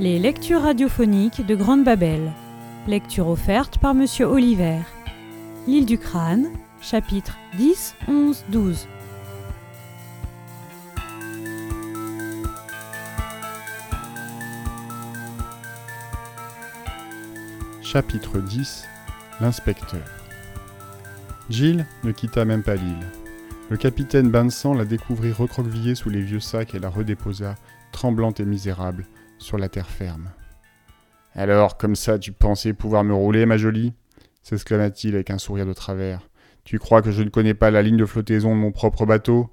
Les lectures radiophoniques de Grande Babel. Lecture offerte par Monsieur Oliver. L'île du crâne, chapitres 10, 11, 12. Chapitre 10 L'inspecteur Jill ne quitta même pas l'île. Le capitaine Vincent la découvrit recroquevillée sous les vieux sacs et la redéposa, tremblante et misérable, sur la terre ferme. Alors, comme ça, tu pensais pouvoir me rouler, ma jolie? s'exclama-t-il avec un sourire de travers. Tu crois que je ne connais pas la ligne de flottaison de mon propre bateau?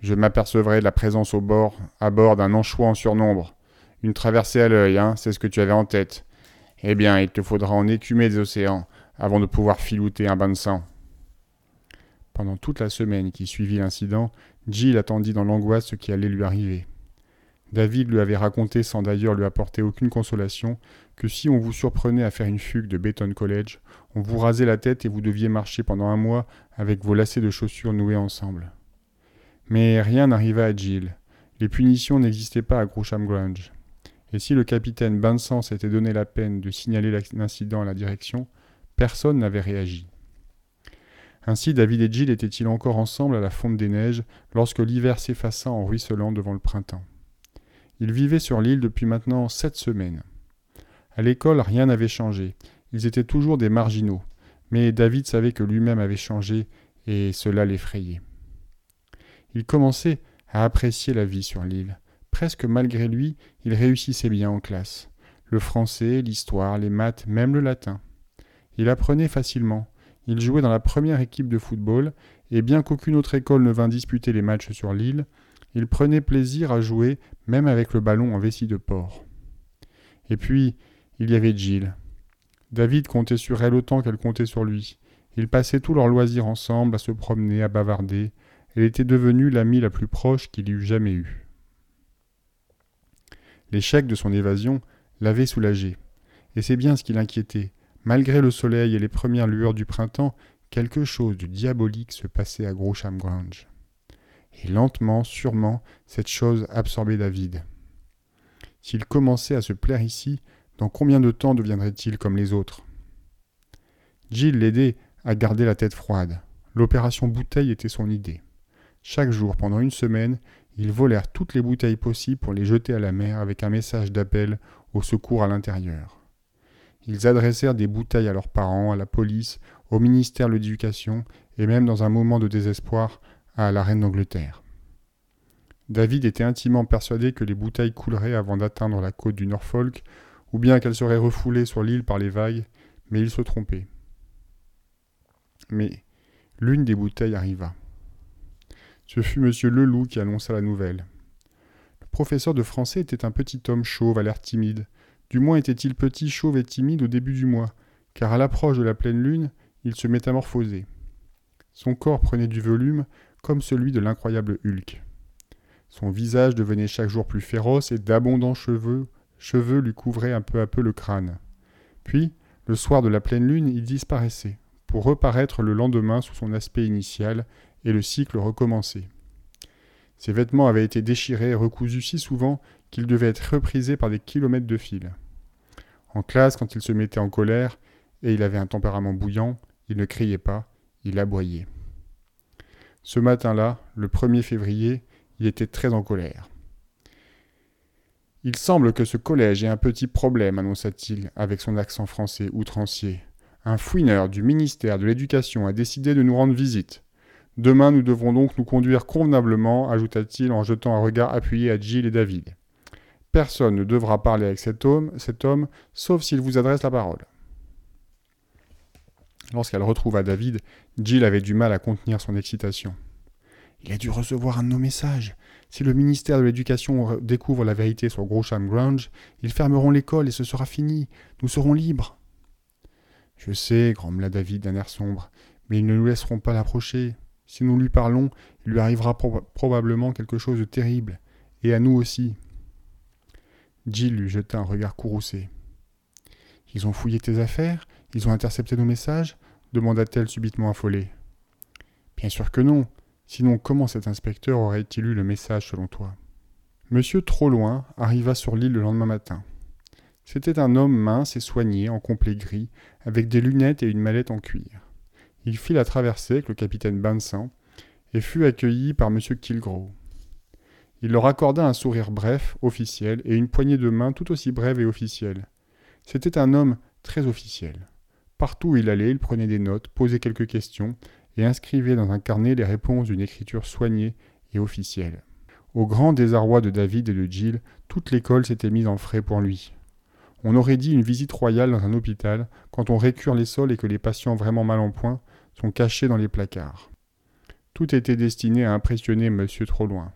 Je m'apercevrai de la présence au bord, à bord d'un anchois en surnombre. Une traversée à l'œil, hein, c'est ce que tu avais en tête. Eh bien, il te faudra en écumer des océans avant de pouvoir filouter un bain de sang. Pendant toute la semaine qui suivit l'incident, Jill attendit dans l'angoisse ce qui allait lui arriver. David lui avait raconté, sans d'ailleurs lui apporter aucune consolation, que si on vous surprenait à faire une fugue de Beton College, on vous rasait la tête et vous deviez marcher pendant un mois avec vos lacets de chaussures noués ensemble. Mais rien n'arriva à Jill. Les punitions n'existaient pas à Grosham Grange. Et si le capitaine Vincent s'était donné la peine de signaler l'incident à la direction, personne n'avait réagi. Ainsi David et Jill étaient-ils encore ensemble à la fonte des neiges lorsque l'hiver s'effaça en ruisselant devant le printemps? Ils vivaient sur l'île depuis maintenant sept semaines. À l'école, rien n'avait changé. Ils étaient toujours des marginaux. Mais David savait que lui-même avait changé et cela l'effrayait. Il commençait à apprécier la vie sur l'île. Presque malgré lui, il réussissait bien en classe. Le français, l'histoire, les maths, même le latin. Il apprenait facilement. Il jouait dans la première équipe de football, et bien qu'aucune autre école ne vînt disputer les matchs sur l'île, il prenait plaisir à jouer même avec le ballon en vessie de porc. Et puis, il y avait Jill. David comptait sur elle autant qu'elle comptait sur lui. Ils passaient tous leurs loisirs ensemble, à se promener, à bavarder. Elle était devenue l'amie la plus proche qu'il eût jamais eue. L'échec de son évasion l'avait soulagé. Et c'est bien ce qui l'inquiétait. Malgré le soleil et les premières lueurs du printemps, quelque chose de diabolique se passait à Grosham Grange. Et lentement, sûrement, cette chose absorbait David. S'il commençait à se plaire ici, dans combien de temps deviendrait-il comme les autres? Jill l'aidait à garder la tête froide. L'opération bouteille était son idée. Chaque jour, pendant une semaine, ils volèrent toutes les bouteilles possibles pour les jeter à la mer avec un message d'appel au secours à l'intérieur. Ils adressèrent des bouteilles à leurs parents, à la police, au ministère de l'Éducation et même dans un moment de désespoir à la reine d'Angleterre. David était intimement persuadé que les bouteilles couleraient avant d'atteindre la côte du Norfolk, ou bien qu'elles seraient refoulées sur l'île par les vagues, mais il se trompait. Mais l'une des bouteilles arriva. Ce fut M. Leloup qui annonça la nouvelle. Le professeur de français était un petit homme chauve à l'air timide, du moins était-il petit, chauve et timide au début du mois, car à l'approche de la pleine lune, il se métamorphosait. Son corps prenait du volume comme celui de l'incroyable Hulk. Son visage devenait chaque jour plus féroce et d'abondants cheveux, lui couvraient un peu à peu le crâne. Puis, le soir de la pleine lune, il disparaissait, pour reparaître le lendemain sous son aspect initial, et le cycle recommençait. Ses vêtements avaient été déchirés et recousus si souvent qu'il devait être reprisé par des kilomètres de fil. En classe, quand il se mettait en colère, et il avait un tempérament bouillant, il ne criait pas, il aboyait. Ce matin-là, le 1er février, il était très en colère. Il semble que ce collège ait un petit problème, annonça-t-il avec son accent français outrancier. Un fouineur du ministère de l'Éducation a décidé de nous rendre visite. Demain, nous devrons donc nous conduire convenablement, ajouta-t-il en jetant un regard appuyé à Jill et David. Personne ne devra parler avec cet homme, cet homme sauf s'il vous adresse la parole. Lorsqu'elle retrouva David, Jill avait du mal à contenir son excitation. Il a dû recevoir un de nos messages. Si le ministère de l'Éducation découvre la vérité sur Grosham Grange, ils fermeront l'école et ce sera fini. Nous serons libres. Je sais, grommela David d'un air sombre, mais ils ne nous laisseront pas l'approcher. Si nous lui parlons, il lui arrivera probablement quelque chose de terrible, et à nous aussi. Jill lui jeta un regard courroucé. Ils ont fouillé tes affaires? Ils ont intercepté nos messages demanda-t-elle subitement affolée. Bien sûr que non. Sinon, comment cet inspecteur aurait-il eu le message selon toi? Monsieur Trop-Loin arriva sur l'île le lendemain matin. C'était un homme mince et soigné, en complet gris, avec des lunettes et une mallette en cuir. Il fit la traversée avec le capitaine Vincent et fut accueilli par M. Kilgrew. Il leur accorda un sourire bref, officiel, et une poignée de main tout aussi brève et officielle. C'était un homme très officiel. Partout où il allait, il prenait des notes, posait quelques questions, et inscrivait dans un carnet les réponses d'une écriture soignée et officielle. Au grand désarroi de David et de Jill, toute l'école s'était mise en frais pour lui. On aurait dit une visite royale dans un hôpital, quand on récure les sols et que les patients vraiment mal en point sont cachés dans les placards. Tout était destiné à impressionner Monsieur Trop-Loin.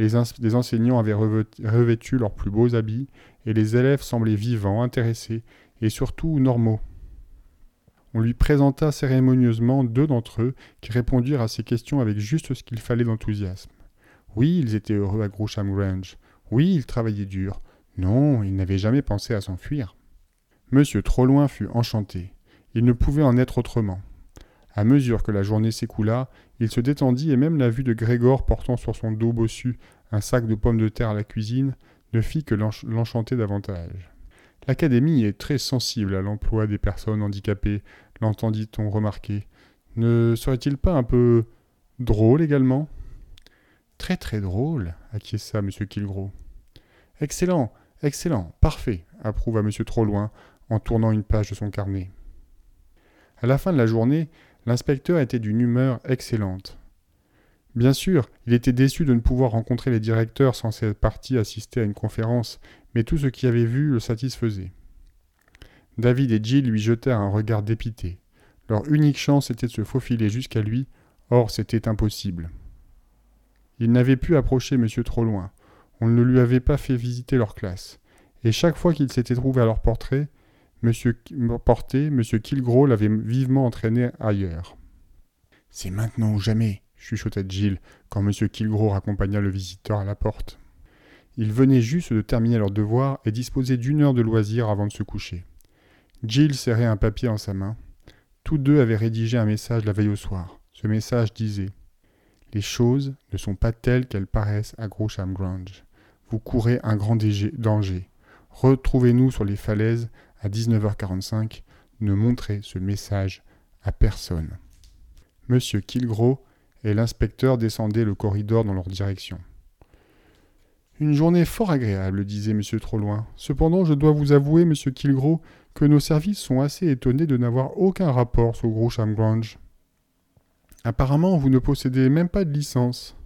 Les, les, enseignants avaient revêtu leurs plus beaux habits, et les élèves semblaient vivants, intéressés, et surtout normaux. On lui présenta cérémonieusement deux d'entre eux qui répondirent à ses questions avec juste ce qu'il fallait d'enthousiasme. Oui, ils étaient heureux à Groucham Grange. Oui, ils travaillaient dur. Non, ils n'avaient jamais pensé à s'enfuir. Monsieur Trop-Loin fut enchanté. Il ne pouvait en être autrement. À mesure que la journée s'écoula, il se détendit et même la vue de Grégor portant sur son dos bossu un sac de pommes de terre à la cuisine ne fit que l'enchanter davantage. L'Académie est très sensible à l'emploi des personnes handicapées, l'entendit-on remarquer. Ne serait-il pas un peu drôle également? Très très drôle, acquiesça M. Kilgrew. Excellent, excellent, parfait, approuva M. Trop-Loin en tournant une page de son carnet. À la fin de la journée, l'inspecteur était d'une humeur excellente. Bien sûr, il était déçu de ne pouvoir rencontrer les directeurs sans être parti assister à une conférence, mais tout ce qu'il avait vu le satisfaisait. David et Jill lui jetèrent un regard dépité. Leur unique chance était de se faufiler jusqu'à lui, or c'était impossible. Ils n'avaient pu approcher monsieur trop loin. On ne lui avait pas fait visiter leur classe. Et chaque fois qu'ils s'étaient trouvés à leur portrait, monsieur porté, monsieur Kilgrew l'avait vivement entraîné ailleurs. C'est maintenant ou jamais, chuchota Jill quand M. Kilgrew raccompagna le visiteur à la porte. Ils venaient juste de terminer leur devoir et disposaient d'une heure de loisir avant de se coucher. Jill serrait un papier en sa main. Tous deux avaient rédigé un message la veille au soir. Ce message disait Les choses ne sont pas telles qu'elles paraissent à Grosham Grange. Vous courez un grand danger. Retrouvez-nous sur les falaises à 19h45. Ne montrez ce message à personne. Monsieur Kilgrew et l'inspecteur descendaient le corridor dans leur direction. Une journée fort agréable, disait M. Trop-Loin. Cependant, je dois vous avouer, monsieur Kilgrew, que nos services sont assez étonnés de n'avoir aucun rapport sur Groucham Grange. Apparemment, vous ne possédez même pas de licence.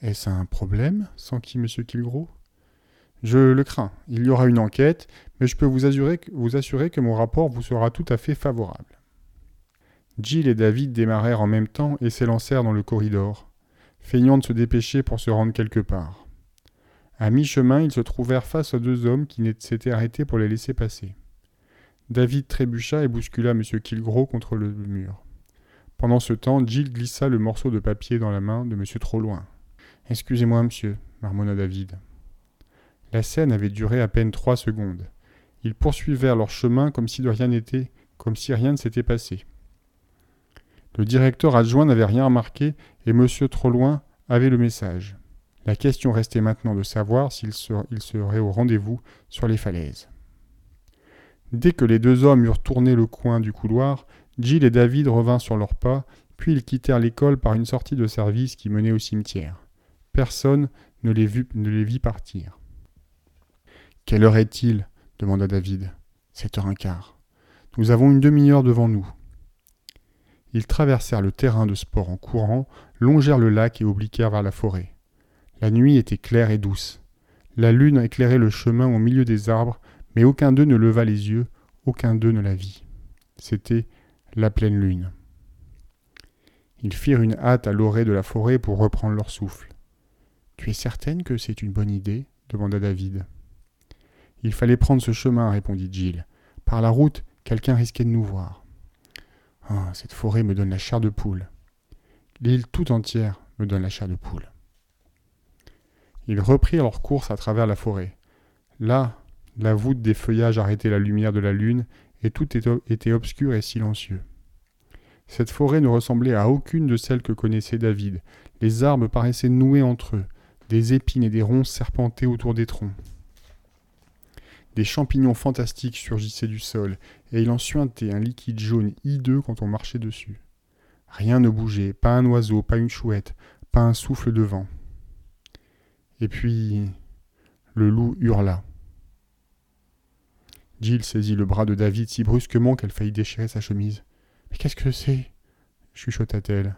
Est-ce un problème? s'enquit M. Kilgrew. Je le crains. Il y aura une enquête, mais je peux vous assurer, vous assurer que mon rapport vous sera tout à fait favorable. Jill et David démarrèrent en même temps et s'élancèrent dans le corridor, feignant de se dépêcher pour se rendre quelque part. À mi-chemin, ils se trouvèrent face à deux hommes qui s'étaient arrêtés pour les laisser passer. David trébucha et bouscula M. Kilgrew contre le mur. Pendant ce temps, Jill glissa le morceau de papier dans la main de M. Trop-Loin. Excusez-moi, monsieur, marmonna David. La scène avait duré à peine trois secondes. Ils poursuivèrent leur chemin comme si de rien n'était, comme si rien ne s'était passé. Le directeur adjoint n'avait rien remarqué et M. Trop-Loin avait le message. La question restait maintenant de savoir s'il serait au rendez-vous sur les falaises. Dès que les deux hommes eurent tourné le coin du couloir, Jill et David revinrent sur leurs pas, puis ils quittèrent l'école par une sortie de service qui menait au cimetière. Personne ne les, vit partir. Quelle heure est-il? demanda David. Sept heures un quart. Nous avons une demi-heure devant nous. Ils traversèrent le terrain de sport en courant, longèrent le lac et obliquèrent vers la forêt. La nuit était claire et douce. La lune éclairait le chemin au milieu des arbres mais aucun d'eux ne leva les yeux, aucun d'eux ne la vit. C'était la pleine lune. Ils firent une hâte à l'orée de la forêt pour reprendre leur souffle. Tu es certaine que c'est une bonne idée? demanda David. Il fallait prendre ce chemin, répondit Jill. Par la route, quelqu'un risquait de nous voir. Ah, cette forêt me donne la chair de poule. L'île tout entière me donne la chair de poule. Ils reprirent leur course à travers la forêt. Là, la voûte des feuillages arrêtait la lumière de la lune, et tout était obscur et silencieux. Cette forêt ne ressemblait à aucune de celles que connaissait David. Les arbres paraissaient noués entre eux, des épines et des ronces serpentaient autour des troncs. Des champignons fantastiques surgissaient du sol, et il en suintait un liquide jaune hideux quand on marchait dessus. Rien ne bougeait, pas un oiseau, pas une chouette, pas un souffle de vent. Et puis, le loup hurla. Jill saisit le bras de David si brusquement qu'elle faillit déchirer sa chemise. Mais qu'est-ce que c'est? chuchota-t-elle.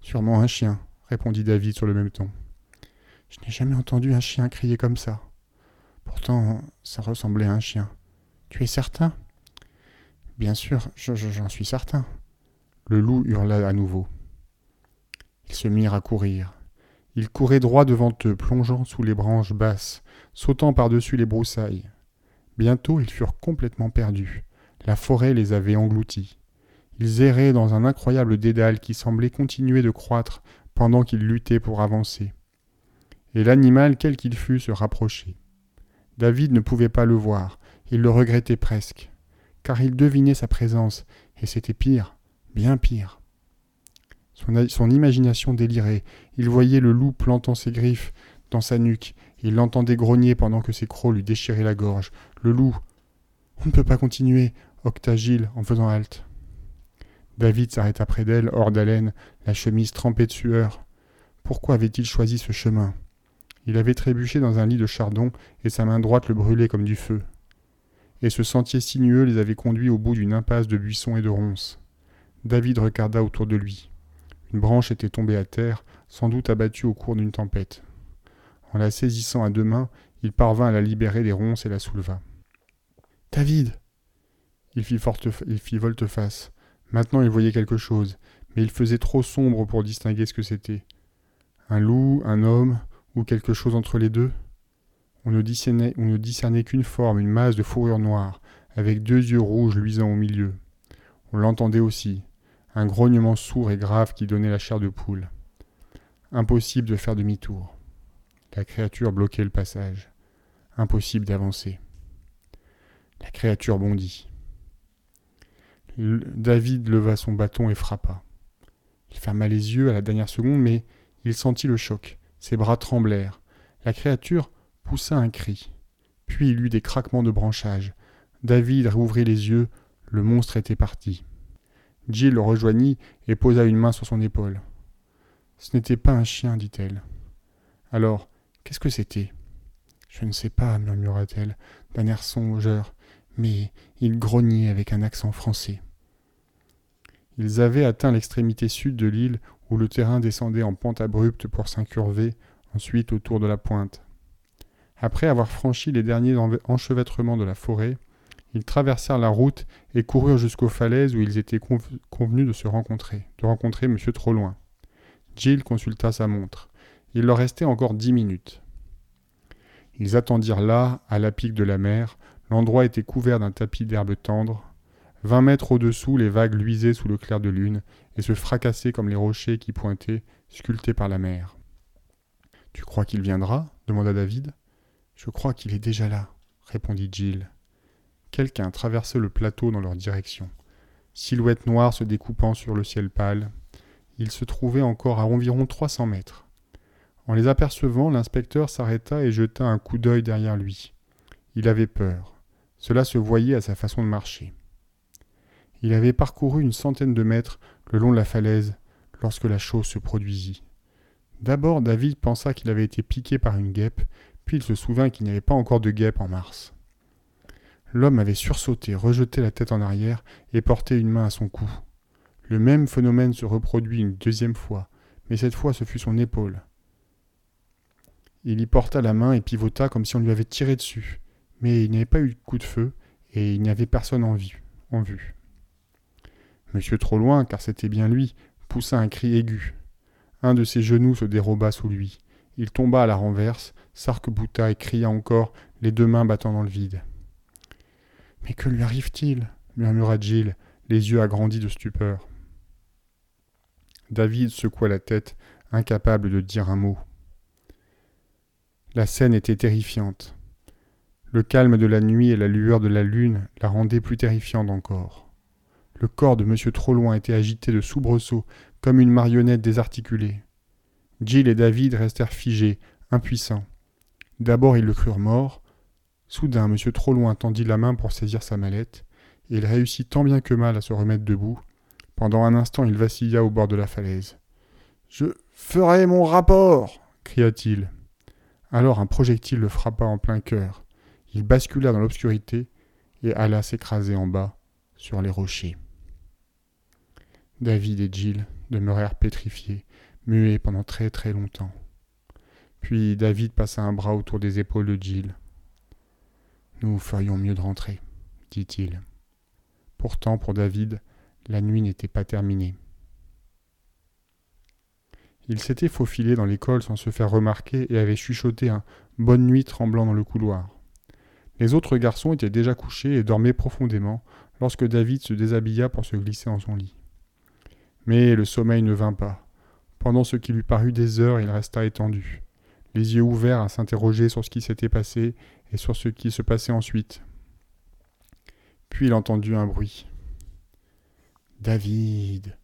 Sûrement un chien, répondit David sur le même ton. Je n'ai jamais entendu un chien crier comme ça. Pourtant, ça ressemblait à un chien. Tu es certain Bien sûr, j'en suis certain. Le loup hurla à nouveau. Ils se mirent à courir. Ils couraient droit devant eux, plongeant sous les branches basses, sautant par-dessus les broussailles. Bientôt ils furent complètement perdus. La forêt les avait engloutis. Ils erraient dans un incroyable dédale qui semblait continuer de croître pendant qu'ils luttaient pour avancer. Et l'animal, quel qu'il fût, se rapprochait. David ne pouvait pas le voir, il le regrettait presque, car il devinait sa présence, et c'était pire, bien pire. Son, imagination délirait, il voyait le loup plantant ses griffes dans sa nuque, il l'entendait grogner pendant que ses crocs lui déchiraient la gorge. Le loup. On ne peut pas continuer, octa Gilles en faisant halte. David s'arrêta près d'elle, hors d'haleine, la chemise trempée de sueur. Pourquoi avait-il choisi ce chemin? Il avait trébuché dans un lit de chardon, et sa main droite le brûlait comme du feu. Et ce sentier sinueux les avait conduits au bout d'une impasse de buissons et de ronces. David regarda autour de lui. Une branche était tombée à terre, sans doute abattue au cours d'une tempête. En la saisissant à deux mains, il parvint à la libérer des ronces et la souleva. David il fit, volte-face. Maintenant il voyait quelque chose, mais il faisait trop sombre pour distinguer ce que c'était. Un loup, un homme, ou quelque chose entre les deux? On ne discernait qu'une forme, une masse de fourrure noire, avec deux yeux rouges luisant au milieu. On l'entendait aussi, un grognement sourd et grave qui donnait la chair de poule. Impossible de faire demi-tour. La créature bloquait le passage. Impossible d'avancer. La créature bondit. David leva son bâton et frappa. Il ferma les yeux à la dernière seconde, mais il sentit le choc. Ses bras tremblèrent. La créature poussa un cri. Puis il eut des craquements de branchages. David rouvrit les yeux. Le monstre était parti. Jill le rejoignit et posa une main sur son épaule. Ce n'était pas un chien, dit-elle. Alors, qu'est-ce que c'était? Je ne sais pas, murmura-t-elle, d'un air songeur, mais il grognait avec un accent français. Ils avaient atteint l'extrémité sud de l'île où le terrain descendait en pente abrupte pour s'incurver ensuite autour de la pointe. Après avoir franchi les derniers enchevêtrements de la forêt, ils traversèrent la route et coururent jusqu'aux falaises où ils étaient convenus de se rencontrer, de rencontrer M. Troloin. Jill consulta sa montre. Il leur restait encore dix minutes. Ils attendirent là, à la pique de la mer. L'endroit était couvert d'un tapis d'herbes tendres. Vingt mètres au-dessous, les vagues luisaient sous le clair de lune et se fracassaient comme les rochers qui pointaient, sculptés par la mer. Tu crois qu'il viendra? demanda David. Je crois qu'il est déjà là, répondit Jill. Quelqu'un traversait le plateau dans leur direction. Silhouette noire se découpant sur le ciel pâle. Ils se trouvaient encore à environ trois cents mètres. En les apercevant, l'inspecteur s'arrêta et jeta un coup d'œil derrière lui. Il avait peur. Cela se voyait à sa façon de marcher. Il avait parcouru une centaine de mètres le long de la falaise lorsque la chose se produisit. D'abord, David pensa qu'il avait été piqué par une guêpe, puis il se souvint qu'il n'y avait pas encore de guêpe en mars. L'homme avait sursauté, rejeté la tête en arrière et porté une main à son cou. Le même phénomène se reproduit une deuxième fois, mais cette fois ce fut son épaule. Il y porta la main et pivota comme si on lui avait tiré dessus, mais il n'y avait pas eu de coup de feu et il n'y avait personne en vue. En vue. Monsieur trop loin, car c'était bien lui, poussa un cri aigu. Un de ses genoux se déroba sous lui. Il tomba à la renverse, s'arc-bouta et cria encore, les deux mains battant dans le vide. Mais que lui arrive-t-il? murmura Jill, les yeux agrandis de stupeur. David secoua la tête, incapable de dire un mot. La scène était terrifiante. Le calme de la nuit et la lueur de la lune la rendaient plus terrifiante encore. Le corps de M. Troloin était agité de soubresauts, comme une marionnette désarticulée. Jill et David restèrent figés, impuissants. D'abord ils le crurent mort, Soudain, M. Trop-Loin tendit la main pour saisir sa mallette, et il réussit tant bien que mal à se remettre debout. Pendant un instant, il vacilla au bord de la falaise. Je ferai mon rapport cria-t-il. Alors un projectile le frappa en plein cœur. Il bascula dans l'obscurité et alla s'écraser en bas, sur les rochers. David et Jill demeurèrent pétrifiés, muets pendant très très longtemps. Puis David passa un bras autour des épaules de Jill. Nous ferions mieux de rentrer, dit-il. Pourtant, pour David, la nuit n'était pas terminée. Il s'était faufilé dans l'école sans se faire remarquer et avait chuchoté un Bonne nuit tremblant dans le couloir. Les autres garçons étaient déjà couchés et dormaient profondément lorsque David se déshabilla pour se glisser dans son lit. Mais le sommeil ne vint pas. Pendant ce qui lui parut des heures, il resta étendu, les yeux ouverts à s'interroger sur ce qui s'était passé et sur ce qui se passait ensuite. Puis il entendit un bruit. David.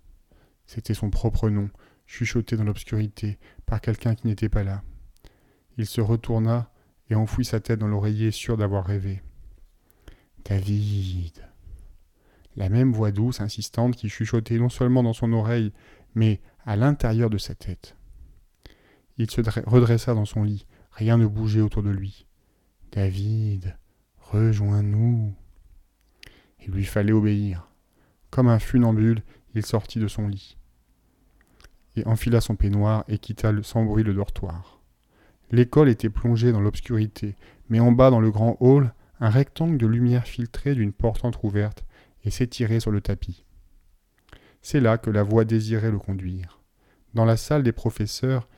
C'était son propre nom, chuchoté dans l'obscurité par quelqu'un qui n'était pas là. Il se retourna et enfouit sa tête dans l'oreiller sûr d'avoir rêvé. David. La même voix douce, insistante, qui chuchotait non seulement dans son oreille, mais à l'intérieur de sa tête. Il se redressa dans son lit. Rien ne bougeait autour de lui. David, rejoins-nous. Il lui fallait obéir. Comme un funambule, il sortit de son lit et enfila son peignoir et quitta sans bruit le dortoir. L'école était plongée dans l'obscurité, mais en bas dans le grand hall, un rectangle de lumière filtrait d'une porte entr'ouverte et s'étirait sur le tapis. C'est là que la voix désirait le conduire. Dans la salle des professeurs,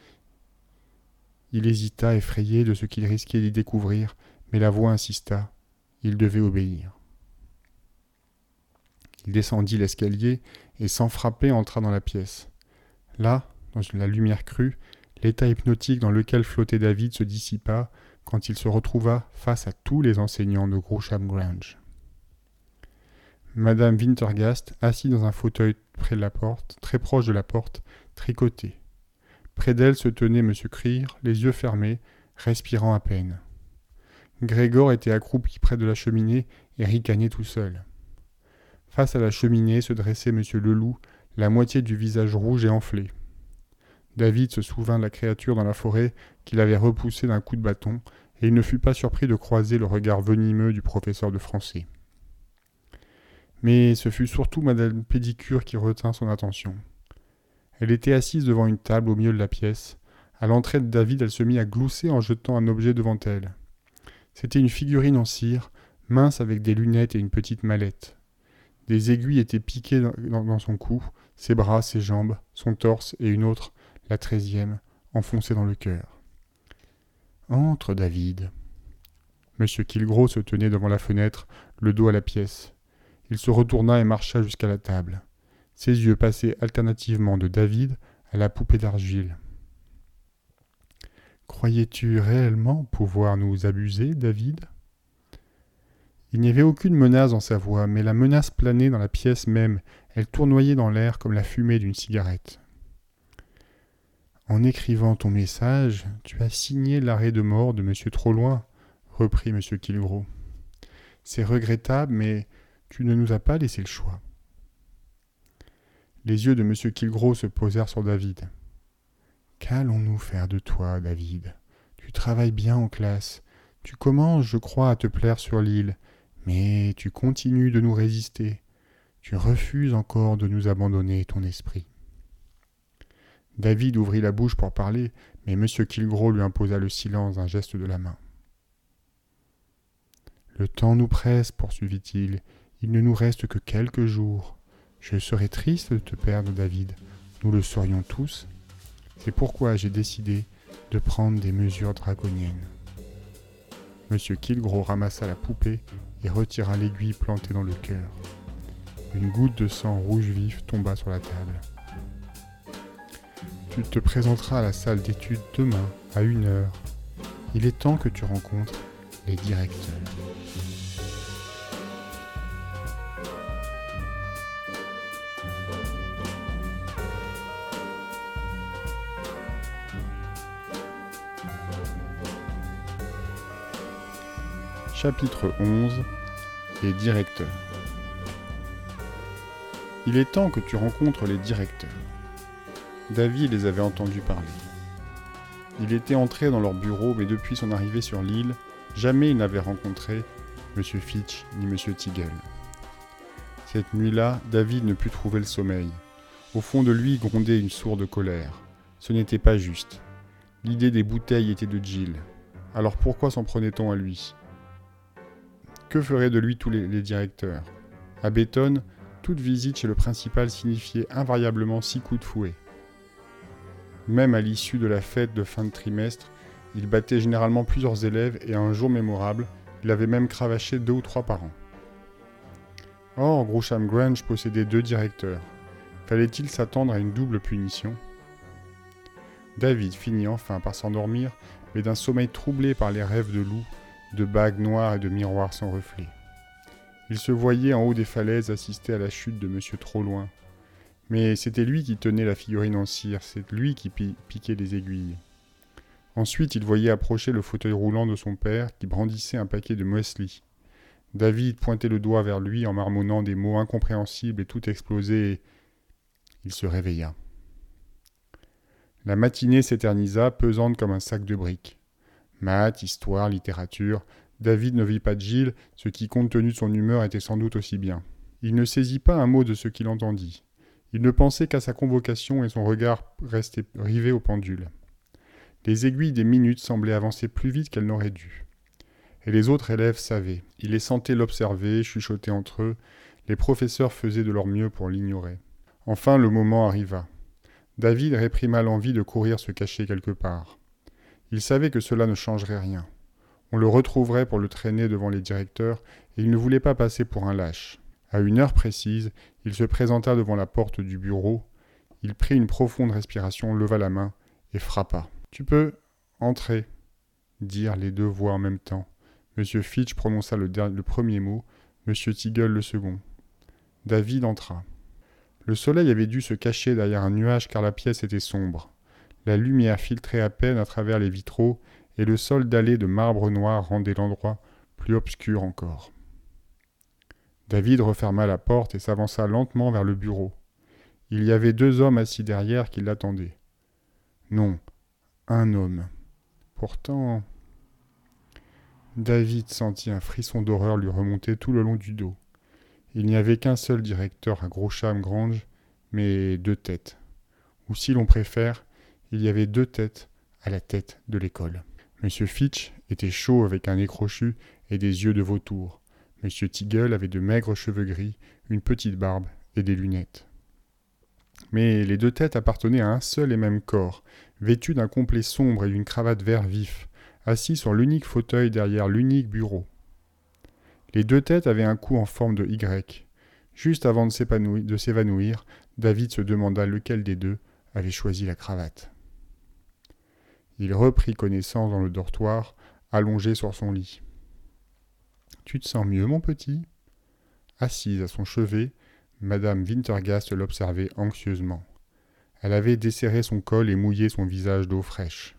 il hésita effrayé de ce qu'il risquait d'y découvrir, mais la voix insista. Il devait obéir. Il descendit l'escalier et sans frapper entra dans la pièce. Là, dans la lumière crue, l'état hypnotique dans lequel flottait David se dissipa quand il se retrouva face à tous les enseignants de Groucham Grange. Madame Wintergast, assise dans un fauteuil près de la porte, très proche de la porte, tricotait. Près d'elle se tenait M. Creer, les yeux fermés, respirant à peine. Grégor était accroupi près de la cheminée et ricanait tout seul. Face à la cheminée se dressait M. Leloup, la moitié du visage rouge et enflé. David se souvint de la créature dans la forêt qu'il avait repoussée d'un coup de bâton, et il ne fut pas surpris de croiser le regard venimeux du professeur de français. Mais ce fut surtout Madame Pédicure qui retint son attention. Elle était assise devant une table au milieu de la pièce. À l'entrée de David, elle se mit à glousser en jetant un objet devant elle. C'était une figurine en cire, mince avec des lunettes et une petite mallette. Des aiguilles étaient piquées dans, son cou, ses bras, ses jambes, son torse et une autre, la treizième, enfoncée dans le cœur. Entre, David. Monsieur Kilgro se tenait devant la fenêtre, le dos à la pièce. Il se retourna et marcha jusqu'à la table. Ses yeux passaient alternativement de David à la poupée d'argile. Croyais-tu réellement pouvoir nous abuser, David? Il n'y avait aucune menace dans sa voix, mais la menace planait dans la pièce même, elle tournoyait dans l'air comme la fumée d'une cigarette. En écrivant ton message, tu as signé l'arrêt de mort de M. Troloin, reprit M. Kilgro. C'est regrettable, mais tu ne nous as pas laissé le choix. Les yeux de M. Kilgro se posèrent sur David. Qu'allons-nous faire de toi, David? Tu travailles bien en classe. Tu commences, je crois, à te plaire sur l'île. Mais tu continues de nous résister, tu refuses encore de nous abandonner ton esprit. David ouvrit la bouche pour parler, mais M. Kilgro lui imposa le silence d'un geste de la main. Le temps nous presse, poursuivit-il, il ne nous reste que quelques jours. Je serais triste de te perdre, David, nous le serions tous. C'est pourquoi j'ai décidé de prendre des mesures draconiennes. M. Kilgro ramassa la poupée et retira l'aiguille plantée dans le cœur. Une goutte de sang rouge vif tomba sur la table. Tu te présenteras à la salle d'études demain à une heure. Il est temps que tu rencontres les directeurs. Chapitre 11 Les directeurs. Il est temps que tu rencontres les directeurs. David les avait entendus parler. Il était entré dans leur bureau, mais depuis son arrivée sur l'île, jamais il n'avait rencontré M. Fitch ni M. Tiggle. Cette nuit-là, David ne put trouver le sommeil. Au fond de lui grondait une sourde colère. Ce n'était pas juste. L'idée des bouteilles était de Jill. Alors pourquoi s'en prenait-on à lui? Que feraient de lui tous les, directeurs? À Béton, toute visite chez le principal signifiait invariablement six coups de fouet. Même à l'issue de la fête de fin de trimestre, il battait généralement plusieurs élèves et un jour mémorable, il avait même cravaché deux ou trois par an. Or, Groucham Grange possédait deux directeurs. Fallait-il s'attendre à une double punition? David finit enfin par s'endormir, mais d'un sommeil troublé par les rêves de loups, de bagues noires et de miroirs sans reflet. Il se voyait en haut des falaises assister à la chute de Monsieur Trop Loin. Mais c'était lui qui tenait la figurine en cire, c'est lui qui piquait les aiguilles. Ensuite, il voyait approcher le fauteuil roulant de son père qui brandissait un paquet de muesli. David pointait le doigt vers lui en marmonnant des mots incompréhensibles et tout explosé. Il se réveilla. La matinée s'éternisa, pesante comme un sac de briques. Maths, histoire, littérature. David ne vit pas de Gilles, ce qui, compte tenu de son humeur, était sans doute aussi bien. Il ne saisit pas un mot de ce qu'il entendit. Il ne pensait qu'à sa convocation et son regard restait rivé au pendule. Les aiguilles des minutes semblaient avancer plus vite qu'elles n'auraient dû. Et les autres élèves savaient. Il les sentait l'observer, chuchoter entre eux. Les professeurs faisaient de leur mieux pour l'ignorer. Enfin, le moment arriva. David réprima l'envie de courir se cacher quelque part. Il savait que cela ne changerait rien. On le retrouverait pour le traîner devant les directeurs, et il ne voulait pas passer pour un lâche. À une heure précise, il se présenta devant la porte du bureau. Il prit une profonde respiration, leva la main et frappa. Tu peux entrer, dirent les deux voix en même temps. Monsieur Fitch prononça le, premier mot, Monsieur Tiggle le second. David entra. Le soleil avait dû se cacher derrière un nuage car la pièce était sombre. La lumière filtrait à peine à travers les vitraux et le sol dallé de marbre noir rendait l'endroit plus obscur encore. David referma la porte et s'avança lentement vers le bureau. Il y avait deux hommes assis derrière qui l'attendaient. Non, un homme. Pourtant. David sentit un frisson d'horreur lui remonter tout le long du dos. Il n'y avait qu'un seul directeur à Grosham Grange, mais deux têtes. Ou si l'on préfère, il y avait deux têtes à la tête de l'école. Monsieur Fitch était chaud avec un nez crochu et des yeux de vautour. Monsieur Tiggle avait de maigres cheveux gris, une petite barbe et des lunettes. Mais les deux têtes appartenaient à un seul et même corps, vêtu d'un complet sombre et d'une cravate vert vif, assis sur l'unique fauteuil derrière l'unique bureau. Les deux têtes avaient un cou en forme de Y. Juste avant de s'évanouir, David se demanda lequel des deux avait choisi la cravate. Il reprit connaissance dans le dortoir, allongé sur son lit. Tu te sens mieux, mon petit? Assise à son chevet, Madame Wintergast l'observait anxieusement. Elle avait desserré son col et mouillé son visage d'eau fraîche.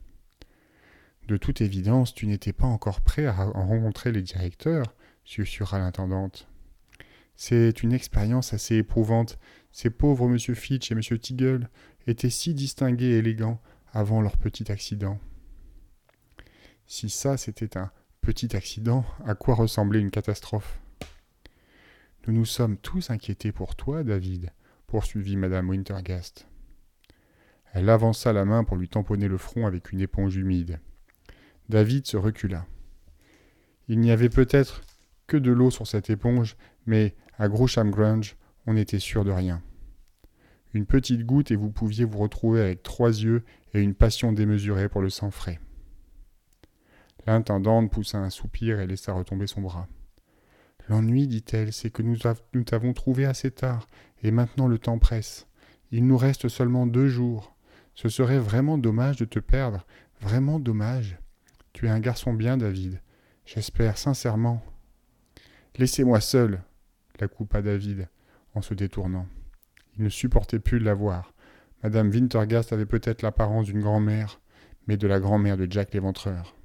De toute évidence, tu n'étais pas encore prêt à rencontrer les directeurs, susurra l'intendante. C'est une expérience assez éprouvante. Ces pauvres M. Fitch et M. Tiggle étaient si distingués et élégants avant leur petit accident. Si ça, c'était un petit accident, à quoi ressemblait une catastrophe? Nous nous sommes tous inquiétés pour toi, David, poursuivit madame Wintergast. Elle avança la main pour lui tamponner le front avec une éponge humide. David se recula. Il n'y avait peut-être que de l'eau sur cette éponge, mais à Grosham Grange, on n'était sûr de rien. Une petite goutte et vous pouviez vous retrouver avec trois yeux et une passion démesurée pour le sang frais. L'intendante poussa un soupir et laissa retomber son bras. L'ennui, dit-elle, c'est que nous, t'avons trouvé assez tard, et maintenant le temps presse. Il nous reste seulement deux jours. Ce serait vraiment dommage de te perdre, vraiment dommage. Tu es un garçon bien, David. J'espère sincèrement. Laissez-moi seul, la coupa David, en se détournant. Il ne supportait plus de la voir. Madame Wintergast avait peut-être l'apparence d'une grand-mère, mais de la grand-mère de Jack l'éventreur.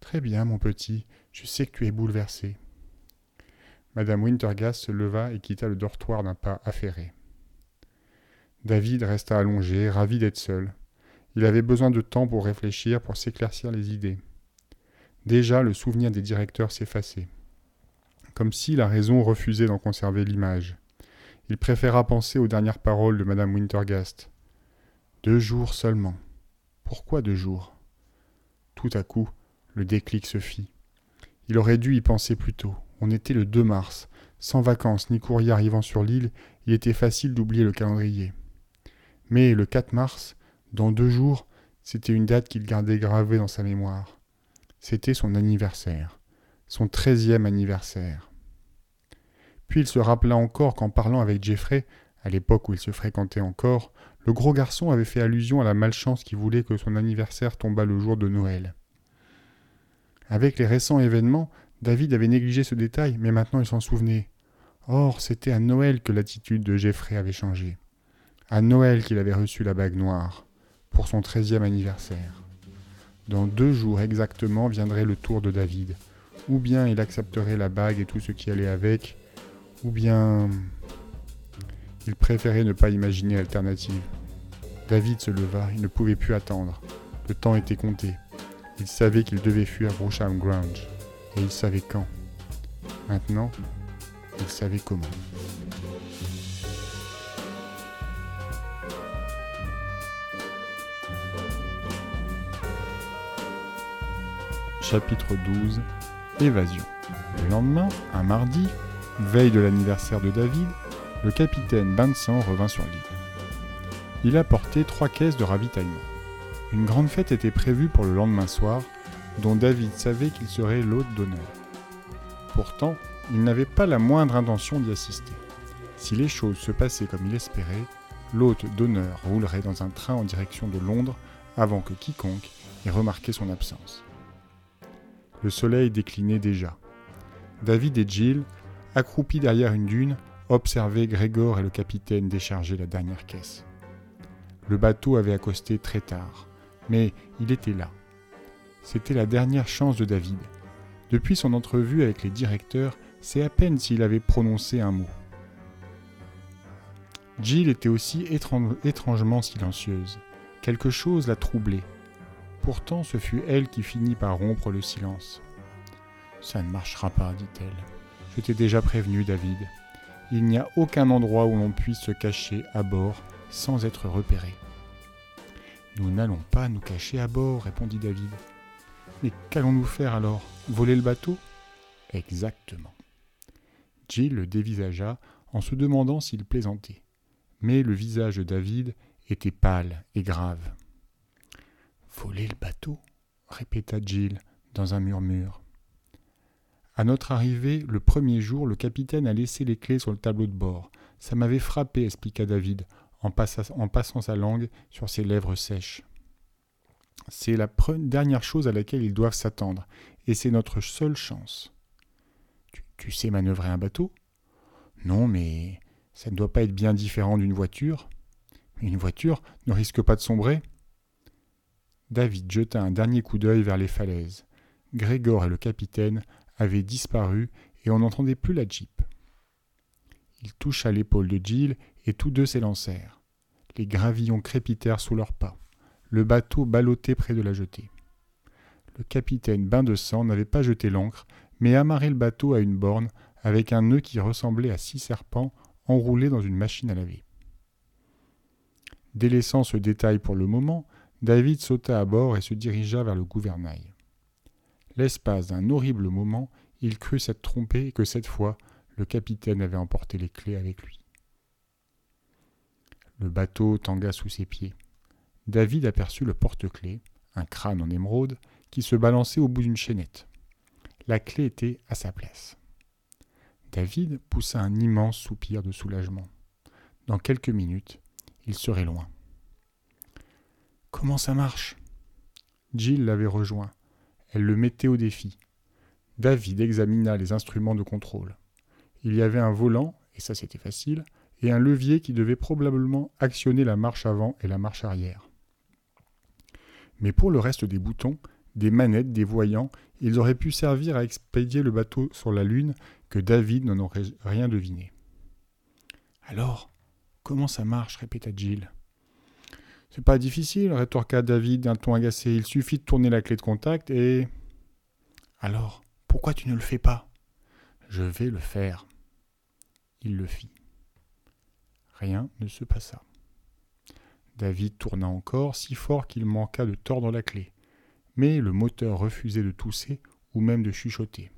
Très bien, mon petit, je sais que tu es bouleversé. Madame Wintergast se leva et quitta le dortoir d'un pas affairé. David resta allongé, ravi d'être seul. Il avait besoin de temps pour réfléchir, pour s'éclaircir les idées. Déjà, le souvenir des directeurs s'effaçait, comme si la raison refusait d'en conserver l'image. Il préféra penser aux dernières paroles de madame Wintergast. Deux jours seulement. Pourquoi deux jours? Tout à coup, le déclic se fit. Il aurait dû y penser plus tôt. On était le 2 mars. Sans vacances ni courrier arrivant sur l'île, il était facile d'oublier le calendrier. Mais le 4 mars, dans deux jours, c'était une date qu'il gardait gravée dans sa mémoire. C'était son anniversaire, son treizième anniversaire. Puis il se rappela encore qu'en parlant avec Jeffrey, à l'époque où ils se fréquentaient encore, le gros garçon avait fait allusion à la malchance qui voulait que son anniversaire tombât le jour de Noël. Avec les récents événements, David avait négligé ce détail, mais maintenant il s'en souvenait. Or, c'était à Noël que l'attitude de Jeffrey avait changé. À Noël qu'il avait reçu la bague noire pour son treizième anniversaire. Dans deux jours exactement viendrait le tour de David. Ou bien il accepterait la bague et tout ce qui allait avec, ou bien il préférait ne pas imaginer alternative. David se leva, il ne pouvait plus attendre. Le temps était compté. Il savait qu'il devait fuir Brosham Grange. Et il savait quand. Maintenant, il savait comment. Chapitre 12 Évasion. Le lendemain, un mardi, veille de l'anniversaire de David, le capitaine Vincent revint sur l'île. Il apportait trois caisses de ravitaillement. Une grande fête était prévue pour le lendemain soir, dont David savait qu'il serait l'hôte d'honneur. Pourtant, il n'avait pas la moindre intention d'y assister. Si les choses se passaient comme il espérait, l'hôte d'honneur roulerait dans un train en direction de Londres avant que quiconque ait remarqué son absence. Le soleil déclinait déjà. David et Jill, accroupis derrière une dune, observaient Grégor et le capitaine décharger la dernière caisse. Le bateau avait accosté très tard, mais il était là. C'était la dernière chance de David. Depuis son entrevue avec les directeurs, c'est à peine s'il avait prononcé un mot. Jill était aussi étrangement silencieuse. Quelque chose la troublait. Pourtant, ce fut elle qui finit par rompre le silence. Ça ne marchera pas, dit-elle. Je déjà prévenu, David. Il n'y a aucun endroit où l'on puisse se cacher à bord sans être repéré. Nous n'allons pas nous cacher à bord, répondit David. Mais qu'allons-nous faire alors? Voler le bateau? Exactement. Jill le dévisagea en se demandant s'il plaisantait. Mais le visage de David était pâle et grave. Voler le bateau? répéta Jill dans un murmure. À notre arrivée, le premier jour, le capitaine a laissé les clés sur le tableau de bord. Ça m'avait frappé, expliqua David, en, passant sa langue sur ses lèvres sèches. C'est la dernière chose à laquelle ils doivent s'attendre, et c'est notre seule chance. Tu, tu sais manœuvrer un bateau? Non, mais ça ne doit pas être bien différent d'une voiture. Une voiture ne risque pas de sombrer David jeta un dernier coup d'œil vers les falaises. Grégor et le capitaine avaient disparu et on n'entendait plus la jeep. Il toucha l'épaule de Jill et tous deux s'élancèrent. Les gravillons crépitèrent sous leurs pas. Le bateau ballottait près de la jetée. Le capitaine Bain de Sang n'avait pas jeté l'ancre, mais amarré le bateau à une borne avec un nœud qui ressemblait à six serpents enroulés dans une machine à laver. Délaissant ce détail pour le moment, David sauta à bord et se dirigea vers le gouvernail. L'espace d'un horrible moment, il crut s'être trompé et que cette fois, le capitaine avait emporté les clés avec lui. Le bateau tangua sous ses pieds. David aperçut le porte-clés, un crâne en émeraude, qui se balançait au bout d'une chaînette. La clé était à sa place. David poussa un immense soupir de soulagement. Dans quelques minutes, il serait loin. Comment ça marche? Jill l'avait rejoint. Elle le mettait au défi. David examina les instruments de contrôle. Il y avait un volant, et ça c'était facile, et un levier qui devait probablement actionner la marche avant et la marche arrière. Mais pour le reste des boutons, des manettes, des voyants, ils auraient pu servir à expédier le bateau sur la Lune que David n'en aurait rien deviné. Alors, comment ça marche répéta Jill. C'est pas difficile, rétorqua David d'un ton agacé. Il suffit de tourner la clé de contact et. Alors, pourquoi tu ne le fais pas? Je vais le faire. Il le fit. Rien ne se passa. David tourna encore si fort qu'il manqua de tordre la clé, mais le moteur refusait de tousser ou même de chuchoter.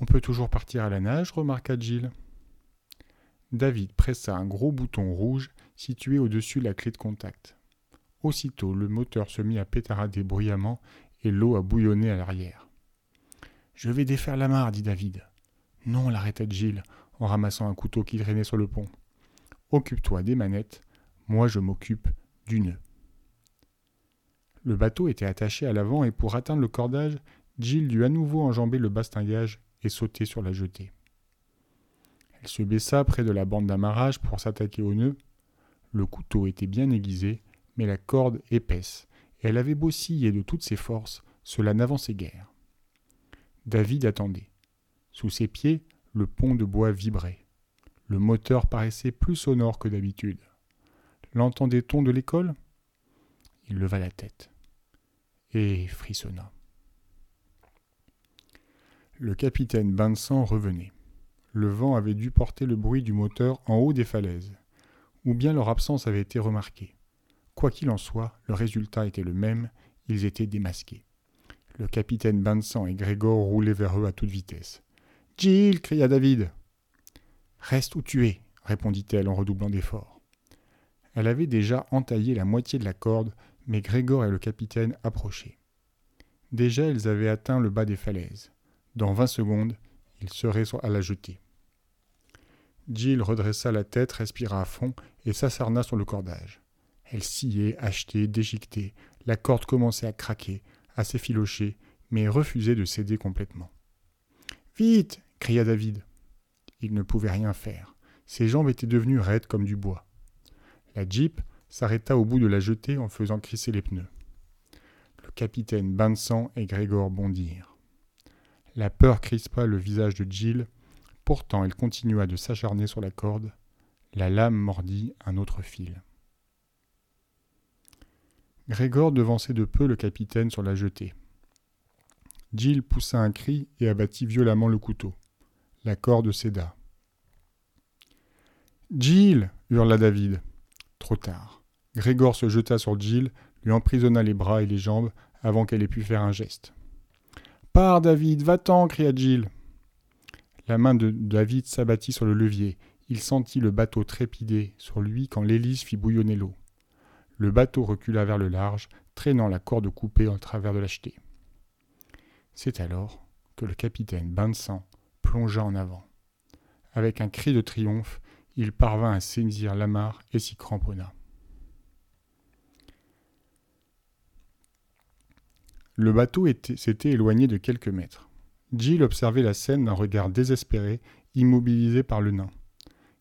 On peut toujours partir à la nage, remarqua Jill. David pressa un gros bouton rouge situé au-dessus de la clé de contact. Aussitôt, le moteur se mit à pétarader bruyamment et l'eau a bouillonné à l'arrière. Je vais défaire la mare, dit David. Non, l'arrêta Jill en ramassant un couteau qui traînait sur le pont. Occupe-toi des manettes, moi je m'occupe du nœud. Le bateau était attaché à l'avant et pour atteindre le cordage, Jill dut à nouveau enjamber le bastingage et sauter sur la jetée. Elle se baissa près de la bande d'amarrage pour s'attaquer au nœud. Le couteau était bien aiguisé, mais la corde épaisse, elle avait beau de toutes ses forces, cela n'avançait guère. David attendait. Sous ses pieds, le pont de bois vibrait. Le moteur paraissait plus sonore que d'habitude. L'entendait-on de l'école? Il leva la tête et frissonna. Le capitaine Vincent revenait. Le vent avait dû porter le bruit du moteur en haut des falaises, ou bien leur absence avait été remarquée. Quoi qu'il en soit, le résultat était le même, ils étaient démasqués. Le capitaine Vincent et Grégor roulaient vers eux à toute vitesse. Jill cria David. Reste où tu es, répondit-elle en redoublant d'efforts. Elle avait déjà entaillé la moitié de la corde, mais Grégor et le capitaine approchaient. Déjà ils avaient atteint le bas des falaises. Dans vingt secondes, ils seraient à la jetée. Jill redressa la tête, respira à fond et s'acharna sur le cordage. Elle sciait, achetait, déchiquetait. La corde commençait à craquer, à s'effilocher, mais refusait de céder complètement. Vite cria David. Il ne pouvait rien faire. Ses jambes étaient devenues raides comme du bois. La Jeep s'arrêta au bout de la jetée en faisant crisser les pneus. Le capitaine Vincent et Grégor bondirent. La peur crispa le visage de Jill, pourtant elle continua de s'acharner sur la corde. La lame mordit un autre fil. Grégor devançait de peu le capitaine sur la jetée. Jill poussa un cri et abattit violemment le couteau. La corde céda. Jill hurla David. Trop tard. Grégor se jeta sur Jill, lui emprisonna les bras et les jambes avant qu'elle ait pu faire un geste. Pars, David, va-t'en cria Jill. La main de David s'abattit sur le levier. Il sentit le bateau trépider sur lui quand l'hélice fit bouillonner l'eau. Le bateau recula vers le large, traînant la corde coupée en travers de la jetée. C'est alors que le capitaine Vincent plongea en avant. Avec un cri de triomphe, il parvint à saisir l'amarre et s'y cramponna. Le bateau s'était éloigné de quelques mètres. Jill observait la scène d'un regard désespéré, immobilisé par le nain.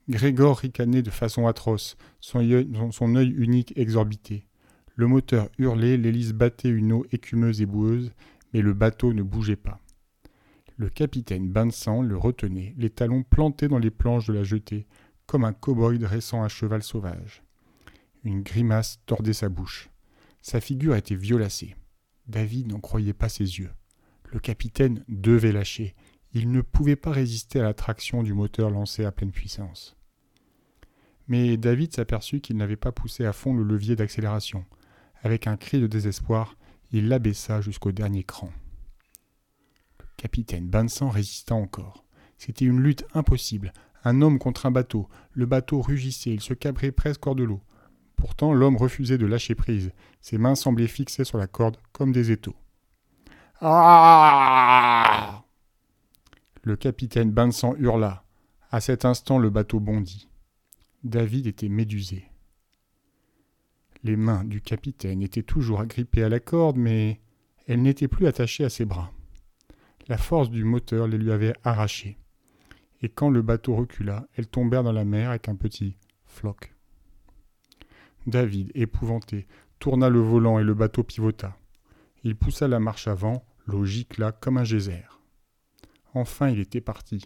Grégor ricanait de façon atroce, son œil, unique exorbité. Le moteur hurlait, l'hélice battait une eau écumeuse et boueuse, mais le bateau ne bougeait pas. Le capitaine Vincent le retenait, les talons plantés dans les planches de la jetée, comme un cow-boy dressant un cheval sauvage. Une grimace tordait sa bouche. Sa figure était violacée. David n'en croyait pas ses yeux. Le capitaine devait lâcher. Il ne pouvait pas résister à l'attraction du moteur lancé à pleine puissance. Mais David s'aperçut qu'il n'avait pas poussé à fond le levier d'accélération. Avec un cri de désespoir, il l'abaissa jusqu'au dernier cran. Le capitaine Vincent résista encore. C'était une lutte impossible. Un homme contre un bateau. Le bateau rugissait, il se cabrait presque hors de l'eau. Pourtant, l'homme refusait de lâcher prise. Ses mains semblaient fixées sur la corde comme des étaux. Ah Le capitaine Vincent hurla. À cet instant, le bateau bondit. David était médusé. Les mains du capitaine étaient toujours agrippées à la corde, mais elles n'étaient plus attachées à ses bras. La force du moteur les lui avait arrachées. Et quand le bateau recula, elles tombèrent dans la mer avec un petit floc. David, épouvanté, tourna le volant et le bateau pivota. Il poussa la marche avant, l'eau gicla comme un geyser. Enfin, il était parti.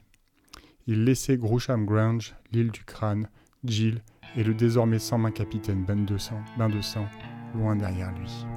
Il laissait Groucham Grange, l'île du crâne, Jill et le désormais sans main capitaine Bain de sang, loin derrière lui.